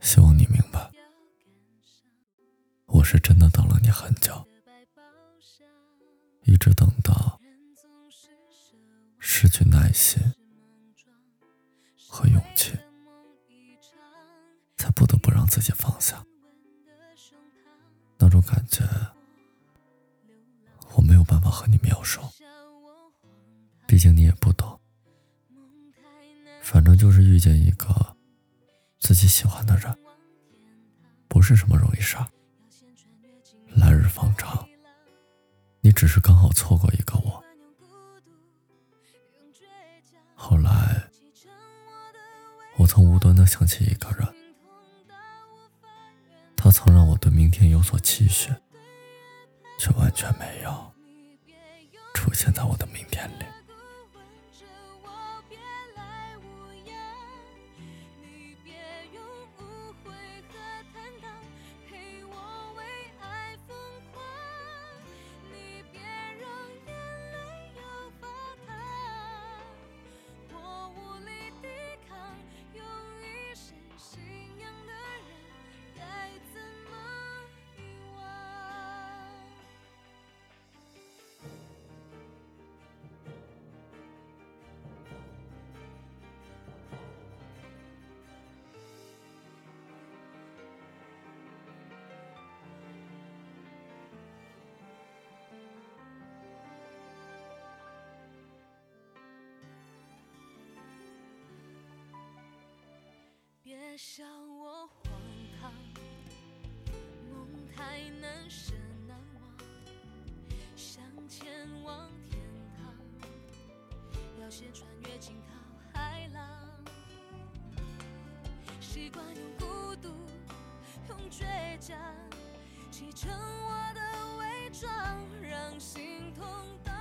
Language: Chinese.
希望你明白，我是真的等了你很久，一直等到失去耐心和勇气，才不得不让自己放下。那种感觉，我没有办法和你描述，毕竟你也不懂。反正就是遇见一个自己喜欢的人，不是什么容易事儿。来日方长，你只是刚好错过一个我。后来，我曾无端的想起一个人，他曾让我对明天有所期许，却完全没有出现在我的明天里。笑我荒唐，梦太难舍难忘，想前往天堂，要先穿越惊涛骇浪。习惯用孤独，用倔强，砌成我的伪装，让心痛。